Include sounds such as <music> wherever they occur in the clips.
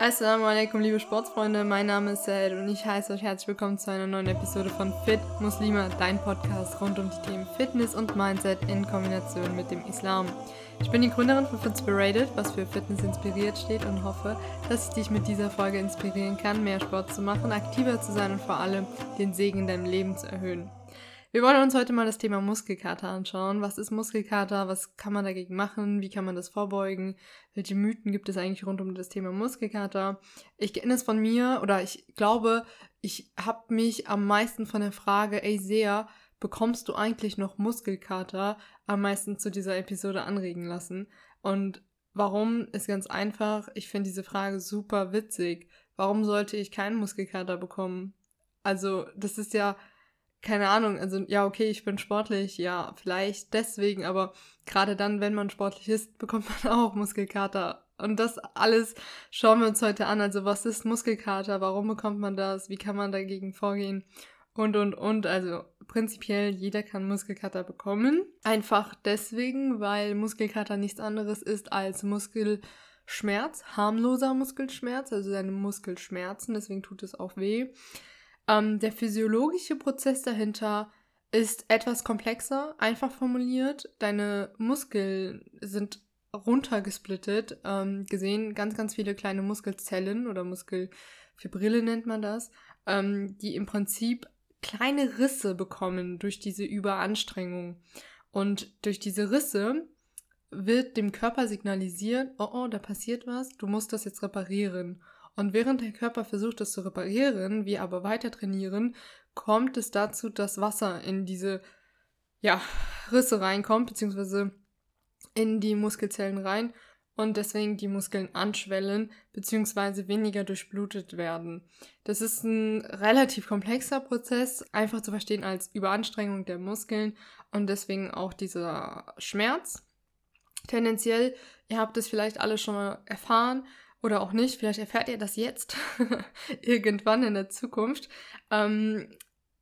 Assalamu alaikum, liebe Sportsfreunde. Mein Name ist Said und ich heiße euch herzlich willkommen zu einer neuen Episode von Fit Muslima, dein Podcast rund um die Themen Fitness und Mindset in Kombination mit dem Islam. Ich bin die Gründerin von Fitspirated, was für Fitness inspiriert steht und hoffe, dass ich dich mit dieser Folge inspirieren kann, mehr Sport zu machen, aktiver zu sein und vor allem den Segen in deinem Leben zu erhöhen. Wir wollen uns heute mal das Thema Muskelkater anschauen. Was ist Muskelkater? Was kann man dagegen machen? Wie kann man das vorbeugen? Welche Mythen gibt es eigentlich rund um das Thema Muskelkater? Ich kenne es von mir oder ich glaube, ich habe mich am meisten von der Frage, ey Sea, bekommst du eigentlich noch Muskelkater, am meisten zu dieser Episode anregen lassen. Und warum ist ganz einfach. Ich finde diese Frage super witzig. Warum sollte ich keinen Muskelkater bekommen? Also, das ist ja keine Ahnung, also ja, okay, ich bin sportlich, ja, vielleicht deswegen, aber gerade dann, wenn man sportlich ist, bekommt man <laughs> auch Muskelkater. Und das alles schauen wir uns heute an. Also was ist Muskelkater? Warum bekommt man das? Wie kann man dagegen vorgehen? Und, und, und. Also prinzipiell jeder kann Muskelkater bekommen. Einfach deswegen, weil Muskelkater nichts anderes ist als Muskelschmerz, harmloser Muskelschmerz, also deine Muskelschmerzen, deswegen tut es auch weh. Ähm, der physiologische Prozess dahinter ist etwas komplexer, einfach formuliert. Deine Muskeln sind runtergesplittet, ähm, gesehen ganz, ganz viele kleine Muskelzellen oder Muskelfibrille nennt man das, ähm, die im Prinzip kleine Risse bekommen durch diese Überanstrengung. Und durch diese Risse wird dem Körper signalisiert, oh oh, da passiert was, du musst das jetzt reparieren. Und während der Körper versucht, das zu reparieren, wir aber weiter trainieren, kommt es dazu, dass Wasser in diese ja, Risse reinkommt, beziehungsweise in die Muskelzellen rein und deswegen die Muskeln anschwellen, beziehungsweise weniger durchblutet werden. Das ist ein relativ komplexer Prozess, einfach zu verstehen als Überanstrengung der Muskeln und deswegen auch dieser Schmerz. Tendenziell, ihr habt es vielleicht alle schon mal erfahren, oder auch nicht, vielleicht erfährt ihr das jetzt, <laughs> irgendwann in der Zukunft. Ähm,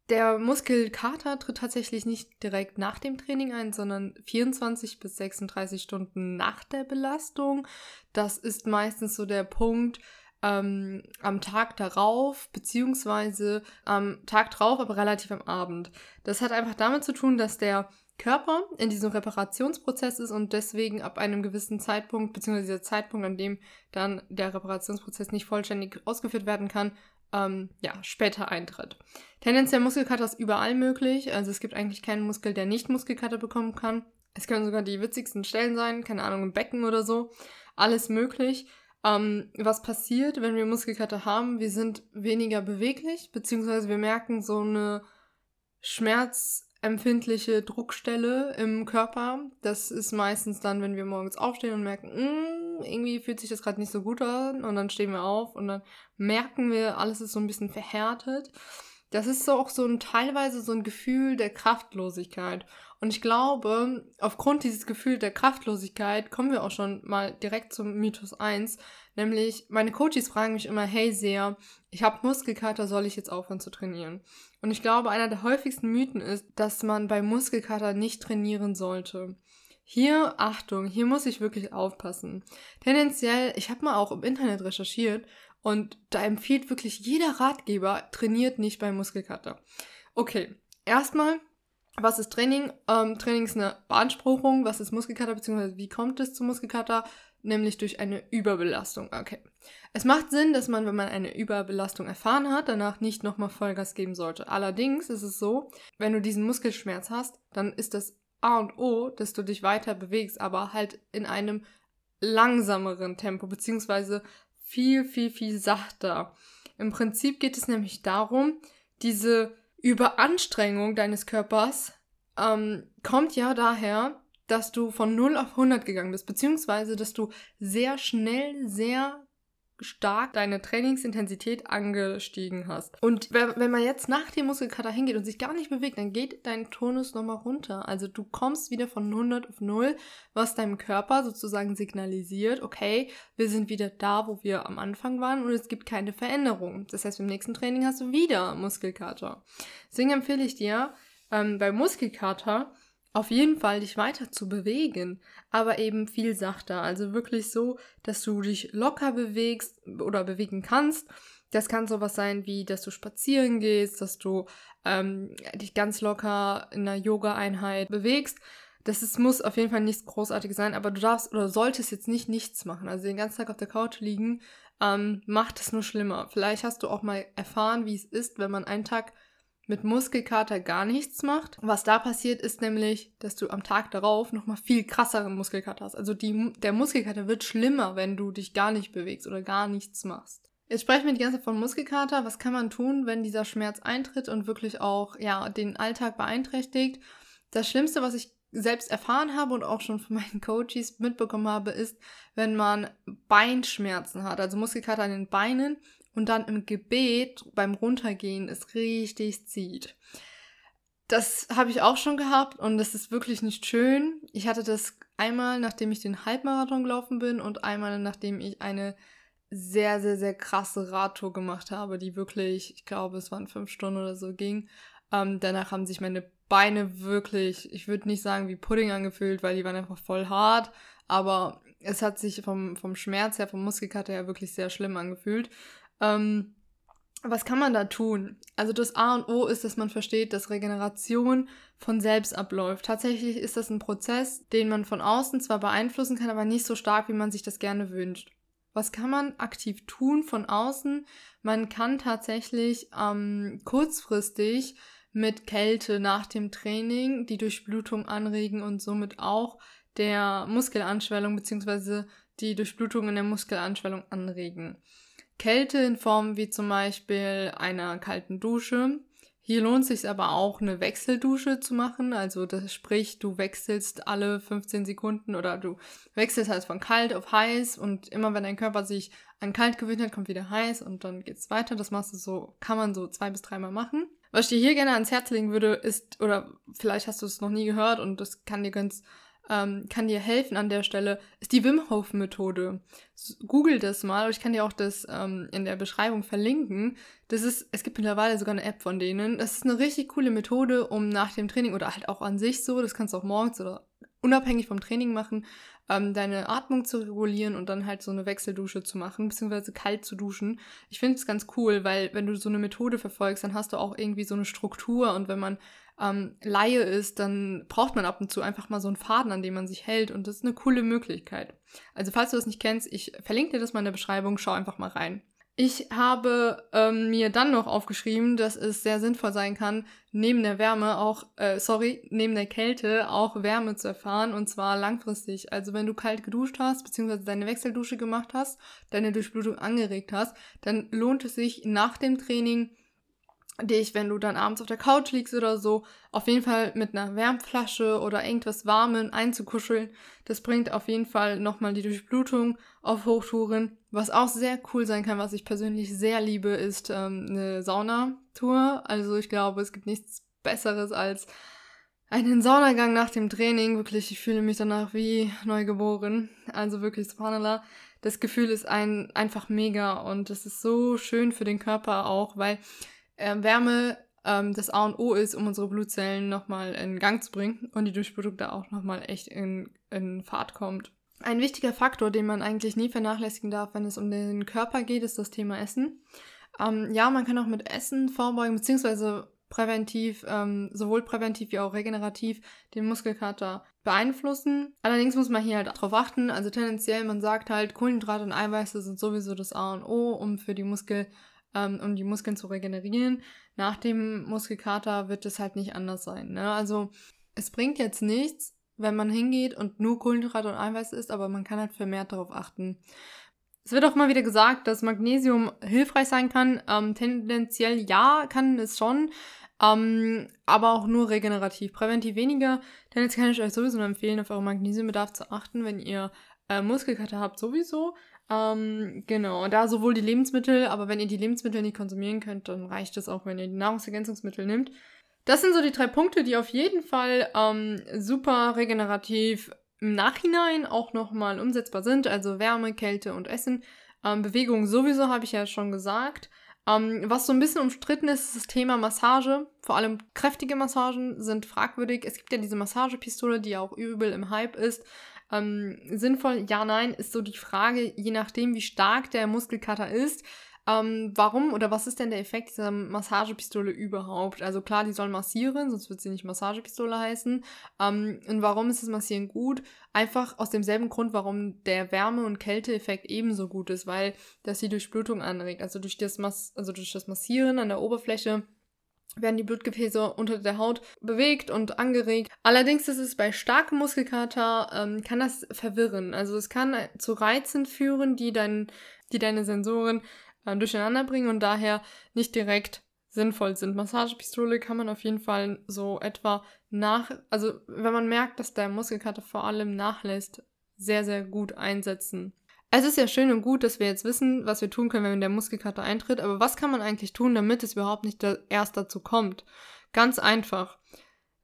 der Muskelkater tritt tatsächlich nicht direkt nach dem Training ein, sondern 24 bis 36 Stunden nach der Belastung. Das ist meistens so der Punkt ähm, am Tag darauf, beziehungsweise am Tag drauf, aber relativ am Abend. Das hat einfach damit zu tun, dass der Körper in diesem Reparationsprozess ist und deswegen ab einem gewissen Zeitpunkt, beziehungsweise dieser Zeitpunkt, an dem dann der Reparationsprozess nicht vollständig ausgeführt werden kann, ähm, ja, später eintritt. Tendenziell Muskelkater ist überall möglich, also es gibt eigentlich keinen Muskel, der nicht Muskelkater bekommen kann. Es können sogar die witzigsten Stellen sein, keine Ahnung, im Becken oder so. Alles möglich. Ähm, was passiert, wenn wir Muskelkater haben? Wir sind weniger beweglich, beziehungsweise wir merken so eine Schmerz- empfindliche Druckstelle im Körper. Das ist meistens dann, wenn wir morgens aufstehen und merken, mm, irgendwie fühlt sich das gerade nicht so gut an und dann stehen wir auf und dann merken wir, alles ist so ein bisschen verhärtet. Das ist so auch so ein teilweise so ein Gefühl der Kraftlosigkeit. Und ich glaube, aufgrund dieses Gefühls der Kraftlosigkeit kommen wir auch schon mal direkt zum Mythos 1. Nämlich, meine Coaches fragen mich immer, hey sehr, ich habe Muskelkater, soll ich jetzt aufhören zu trainieren? Und ich glaube, einer der häufigsten Mythen ist, dass man bei Muskelkater nicht trainieren sollte. Hier, Achtung, hier muss ich wirklich aufpassen. Tendenziell, ich habe mal auch im Internet recherchiert und da empfiehlt wirklich jeder Ratgeber, trainiert nicht bei Muskelkater. Okay, erstmal was ist Training? Ähm, Training ist eine Beanspruchung. Was ist Muskelkater, beziehungsweise wie kommt es zu Muskelkater? Nämlich durch eine Überbelastung. Okay. Es macht Sinn, dass man, wenn man eine Überbelastung erfahren hat, danach nicht nochmal Vollgas geben sollte. Allerdings ist es so, wenn du diesen Muskelschmerz hast, dann ist das A und O, dass du dich weiter bewegst, aber halt in einem langsameren Tempo, beziehungsweise viel, viel, viel sachter. Im Prinzip geht es nämlich darum, diese Überanstrengung deines Körpers ähm, kommt ja daher, dass du von 0 auf 100 gegangen bist, beziehungsweise dass du sehr schnell, sehr stark deine Trainingsintensität angestiegen hast. Und wenn man jetzt nach dem Muskelkater hingeht und sich gar nicht bewegt, dann geht dein Tonus nochmal runter. Also du kommst wieder von 100 auf 0, was deinem Körper sozusagen signalisiert, okay, wir sind wieder da, wo wir am Anfang waren und es gibt keine Veränderung. Das heißt, beim nächsten Training hast du wieder Muskelkater. Deswegen empfehle ich dir, ähm, bei Muskelkater auf jeden Fall dich weiter zu bewegen, aber eben viel sachter. Also wirklich so, dass du dich locker bewegst oder bewegen kannst. Das kann sowas sein wie, dass du spazieren gehst, dass du ähm, dich ganz locker in einer Yoga-Einheit bewegst. Das ist, muss auf jeden Fall nichts Großartiges sein, aber du darfst oder solltest jetzt nicht nichts machen. Also den ganzen Tag auf der Couch liegen, ähm, macht es nur schlimmer. Vielleicht hast du auch mal erfahren, wie es ist, wenn man einen Tag mit Muskelkater gar nichts macht. Was da passiert, ist nämlich, dass du am Tag darauf nochmal viel krasseren Muskelkater hast. Also die, der Muskelkater wird schlimmer, wenn du dich gar nicht bewegst oder gar nichts machst. Jetzt sprechen wir die ganze Zeit von Muskelkater. Was kann man tun, wenn dieser Schmerz eintritt und wirklich auch, ja, den Alltag beeinträchtigt? Das Schlimmste, was ich selbst erfahren habe und auch schon von meinen Coaches mitbekommen habe, ist, wenn man Beinschmerzen hat, also Muskelkater an den Beinen und dann im Gebet beim Runtergehen es richtig zieht. Das habe ich auch schon gehabt und das ist wirklich nicht schön. Ich hatte das einmal, nachdem ich den Halbmarathon gelaufen bin und einmal, nachdem ich eine sehr, sehr, sehr krasse Radtour gemacht habe, die wirklich, ich glaube, es waren fünf Stunden oder so ging. Ähm, danach haben sich meine Beine wirklich, ich würde nicht sagen wie Pudding angefühlt, weil die waren einfach voll hart, aber es hat sich vom, vom Schmerz her, vom Muskelkater her wirklich sehr schlimm angefühlt. Ähm, was kann man da tun? Also das A und O ist, dass man versteht, dass Regeneration von selbst abläuft. Tatsächlich ist das ein Prozess, den man von außen zwar beeinflussen kann, aber nicht so stark, wie man sich das gerne wünscht. Was kann man aktiv tun von außen? Man kann tatsächlich ähm, kurzfristig mit Kälte nach dem Training die Durchblutung anregen und somit auch der Muskelanschwellung bzw. die Durchblutung in der Muskelanschwellung anregen. Kälte in Form wie zum Beispiel einer kalten Dusche. Hier lohnt es sich aber auch eine Wechseldusche zu machen. Also das sprich, du wechselst alle 15 Sekunden oder du wechselst halt von kalt auf heiß und immer wenn dein Körper sich an kalt gewöhnt hat, kommt wieder heiß und dann geht's weiter. Das machst du so, kann man so zwei bis dreimal machen. Was ich dir hier gerne ans Herz legen würde, ist, oder vielleicht hast du es noch nie gehört und das kann dir ganz ähm, kann dir helfen an der Stelle, ist die Wim Hof Methode. Google das mal, ich kann dir auch das ähm, in der Beschreibung verlinken. Das ist, es gibt mittlerweile sogar eine App von denen. Das ist eine richtig coole Methode, um nach dem Training oder halt auch an sich so, das kannst du auch morgens oder unabhängig vom Training machen, ähm, deine Atmung zu regulieren und dann halt so eine Wechseldusche zu machen, beziehungsweise kalt zu duschen. Ich finde es ganz cool, weil wenn du so eine Methode verfolgst, dann hast du auch irgendwie so eine Struktur und wenn man ähm, Laie ist, dann braucht man ab und zu einfach mal so einen Faden, an dem man sich hält und das ist eine coole Möglichkeit. Also falls du das nicht kennst, ich verlinke dir das mal in der Beschreibung, schau einfach mal rein. Ich habe ähm, mir dann noch aufgeschrieben, dass es sehr sinnvoll sein kann, neben der Wärme auch, äh, sorry, neben der Kälte auch Wärme zu erfahren und zwar langfristig. Also wenn du kalt geduscht hast, beziehungsweise deine Wechseldusche gemacht hast, deine Durchblutung angeregt hast, dann lohnt es sich nach dem Training dich, wenn du dann abends auf der Couch liegst oder so, auf jeden Fall mit einer Wärmflasche oder irgendwas Warmen einzukuscheln. Das bringt auf jeden Fall nochmal die Durchblutung auf Hochtouren. Was auch sehr cool sein kann, was ich persönlich sehr liebe, ist ähm, eine Saunatour. Also ich glaube, es gibt nichts Besseres als einen Saunagang nach dem Training. Wirklich, ich fühle mich danach wie neugeboren. Also wirklich, subhanallah. Das Gefühl ist ein, einfach mega und es ist so schön für den Körper auch, weil äh, Wärme ähm, das A und O ist, um unsere Blutzellen nochmal in Gang zu bringen und die Durchblutung auch nochmal echt in, in Fahrt kommt. Ein wichtiger Faktor, den man eigentlich nie vernachlässigen darf, wenn es um den Körper geht, ist das Thema Essen. Ähm, ja, man kann auch mit Essen vorbeugen, beziehungsweise präventiv, ähm, sowohl präventiv wie auch regenerativ den Muskelkater beeinflussen. Allerdings muss man hier halt darauf achten. Also tendenziell, man sagt halt, Kohlenhydrate und Eiweiße sind sowieso das A und O, um für die Muskel ähm, um die Muskeln zu regenerieren. Nach dem Muskelkater wird es halt nicht anders sein. Ne? Also es bringt jetzt nichts, wenn man hingeht und nur Kohlenhydrate und Eiweiß isst, aber man kann halt vermehrt darauf achten. Es wird auch mal wieder gesagt, dass Magnesium hilfreich sein kann. Ähm, tendenziell ja, kann es schon, ähm, aber auch nur regenerativ. Präventiv weniger. Denn jetzt kann ich euch sowieso empfehlen, auf euren Magnesiumbedarf zu achten, wenn ihr äh, Muskelkater habt, sowieso. Ähm, genau, da sowohl die Lebensmittel, aber wenn ihr die Lebensmittel nicht konsumieren könnt, dann reicht es auch, wenn ihr die Nahrungsergänzungsmittel nehmt. Das sind so die drei Punkte, die auf jeden Fall ähm, super regenerativ im Nachhinein auch nochmal umsetzbar sind. Also Wärme, Kälte und Essen. Ähm, Bewegung sowieso, habe ich ja schon gesagt. Ähm, was so ein bisschen umstritten ist, ist das Thema Massage. Vor allem kräftige Massagen sind fragwürdig. Es gibt ja diese Massagepistole, die auch übel im Hype ist. Ähm, sinnvoll, ja, nein, ist so die Frage, je nachdem, wie stark der Muskelkater ist. Ähm, warum oder was ist denn der Effekt dieser Massagepistole überhaupt? Also klar, die soll massieren, sonst wird sie nicht Massagepistole heißen. Ähm, und warum ist das Massieren gut? Einfach aus demselben Grund, warum der Wärme- und Kälteeffekt ebenso gut ist, weil das die Durchblutung anregt. Also durch das, Mas also durch das Massieren an der Oberfläche werden die Blutgefäße unter der Haut bewegt und angeregt. Allerdings ist es bei starkem Muskelkater, ähm, kann das verwirren. Also es kann zu Reizen führen, die, dein, die deine Sensoren äh, durcheinander bringen und daher nicht direkt sinnvoll sind. Massagepistole kann man auf jeden Fall so etwa nach, also wenn man merkt, dass der Muskelkater vor allem nachlässt, sehr, sehr gut einsetzen. Es ist ja schön und gut, dass wir jetzt wissen, was wir tun können, wenn der Muskelkater eintritt, aber was kann man eigentlich tun, damit es überhaupt nicht erst dazu kommt? Ganz einfach.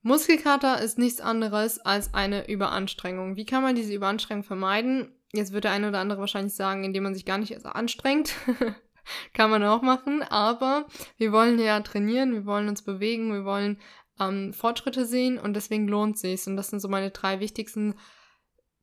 Muskelkater ist nichts anderes als eine Überanstrengung. Wie kann man diese Überanstrengung vermeiden? Jetzt wird der eine oder andere wahrscheinlich sagen, indem man sich gar nicht anstrengt. <laughs> kann man auch machen, aber wir wollen ja trainieren, wir wollen uns bewegen, wir wollen ähm, Fortschritte sehen und deswegen lohnt sich Und das sind so meine drei wichtigsten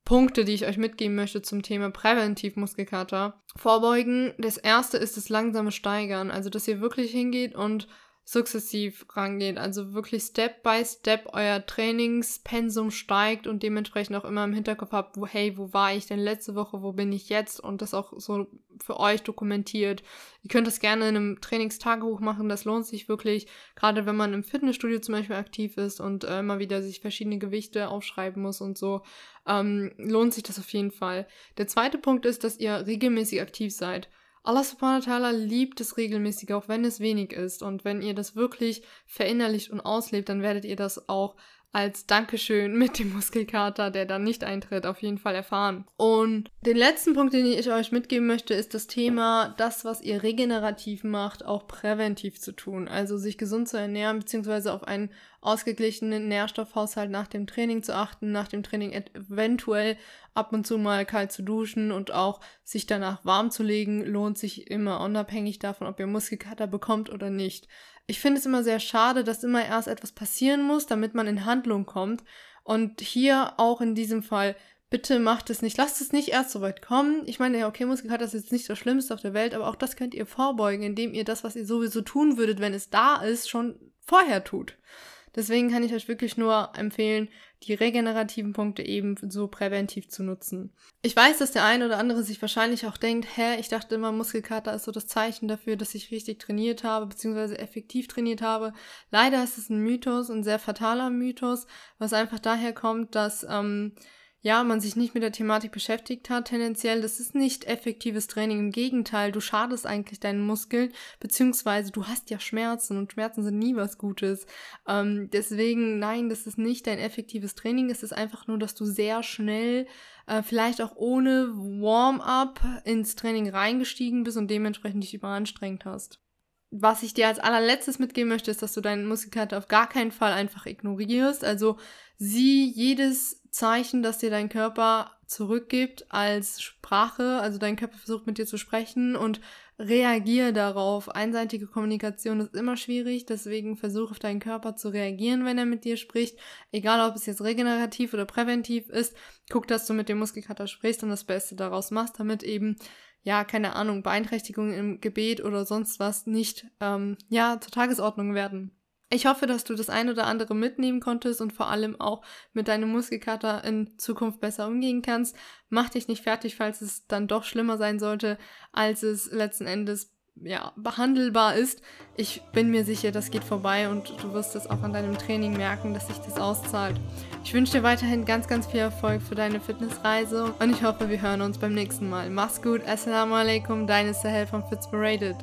Punkte, die ich euch mitgeben möchte zum Thema Präventivmuskelkater. Vorbeugen. Das erste ist das langsame Steigern, also dass ihr wirklich hingeht und sukzessiv rangeht. Also wirklich Step by Step euer Trainingspensum steigt und dementsprechend auch immer im Hinterkopf habt, wo, hey, wo war ich denn letzte Woche, wo bin ich jetzt? Und das auch so für euch dokumentiert. Ihr könnt das gerne in einem Trainingstagebuch machen, das lohnt sich wirklich, gerade wenn man im Fitnessstudio zum Beispiel aktiv ist und äh, immer wieder sich verschiedene Gewichte aufschreiben muss und so, ähm, lohnt sich das auf jeden Fall. Der zweite Punkt ist, dass ihr regelmäßig aktiv seid. Allah subhanahu wa ta'ala liebt es regelmäßig, auch wenn es wenig ist. Und wenn ihr das wirklich verinnerlicht und auslebt, dann werdet ihr das auch als Dankeschön mit dem Muskelkater, der dann nicht eintritt, auf jeden Fall erfahren. Und den letzten Punkt, den ich euch mitgeben möchte, ist das Thema, das, was ihr regenerativ macht, auch präventiv zu tun. Also sich gesund zu ernähren, beziehungsweise auf einen ausgeglichenen Nährstoffhaushalt nach dem Training zu achten, nach dem Training eventuell ab und zu mal kalt zu duschen und auch sich danach warm zu legen, lohnt sich immer, unabhängig davon, ob ihr Muskelkater bekommt oder nicht. Ich finde es immer sehr schade, dass immer erst etwas passieren muss, damit man in Handlung kommt. Und hier auch in diesem Fall, bitte macht es nicht, lasst es nicht erst so weit kommen. Ich meine, ja, okay, Muskelkater ist jetzt nicht das Schlimmste auf der Welt, aber auch das könnt ihr vorbeugen, indem ihr das, was ihr sowieso tun würdet, wenn es da ist, schon vorher tut. Deswegen kann ich euch wirklich nur empfehlen, die regenerativen Punkte eben so präventiv zu nutzen. Ich weiß, dass der eine oder andere sich wahrscheinlich auch denkt, hä, ich dachte immer, Muskelkater ist so das Zeichen dafür, dass ich richtig trainiert habe, beziehungsweise effektiv trainiert habe. Leider ist es ein Mythos, ein sehr fataler Mythos, was einfach daher kommt, dass ähm, ja, man sich nicht mit der Thematik beschäftigt hat, tendenziell, das ist nicht effektives Training. Im Gegenteil, du schadest eigentlich deinen Muskeln, beziehungsweise du hast ja Schmerzen und Schmerzen sind nie was Gutes. Ähm, deswegen, nein, das ist nicht dein effektives Training. Es ist einfach nur, dass du sehr schnell, äh, vielleicht auch ohne Warm-up ins Training reingestiegen bist und dementsprechend dich überanstrengt hast. Was ich dir als allerletztes mitgeben möchte, ist, dass du deinen Muskelkater auf gar keinen Fall einfach ignorierst. Also sieh jedes Zeichen, das dir dein Körper zurückgibt als Sprache, also dein Körper versucht mit dir zu sprechen und reagier darauf. Einseitige Kommunikation ist immer schwierig, deswegen versuch auf deinen Körper zu reagieren, wenn er mit dir spricht. Egal, ob es jetzt regenerativ oder präventiv ist, guck, dass du mit dem Muskelkater sprichst und das Beste daraus machst, damit eben ja, keine Ahnung, Beeinträchtigungen im Gebet oder sonst was nicht, ähm, ja, zur Tagesordnung werden. Ich hoffe, dass du das ein oder andere mitnehmen konntest und vor allem auch mit deinem Muskelkater in Zukunft besser umgehen kannst. Mach dich nicht fertig, falls es dann doch schlimmer sein sollte, als es letzten Endes ja, behandelbar ist. Ich bin mir sicher, das geht vorbei und du wirst es auch an deinem Training merken, dass sich das auszahlt. Ich wünsche dir weiterhin ganz, ganz viel Erfolg für deine Fitnessreise und ich hoffe, wir hören uns beim nächsten Mal. Mach's gut, Assalamu alaikum, deine Sahel von Fitzberated.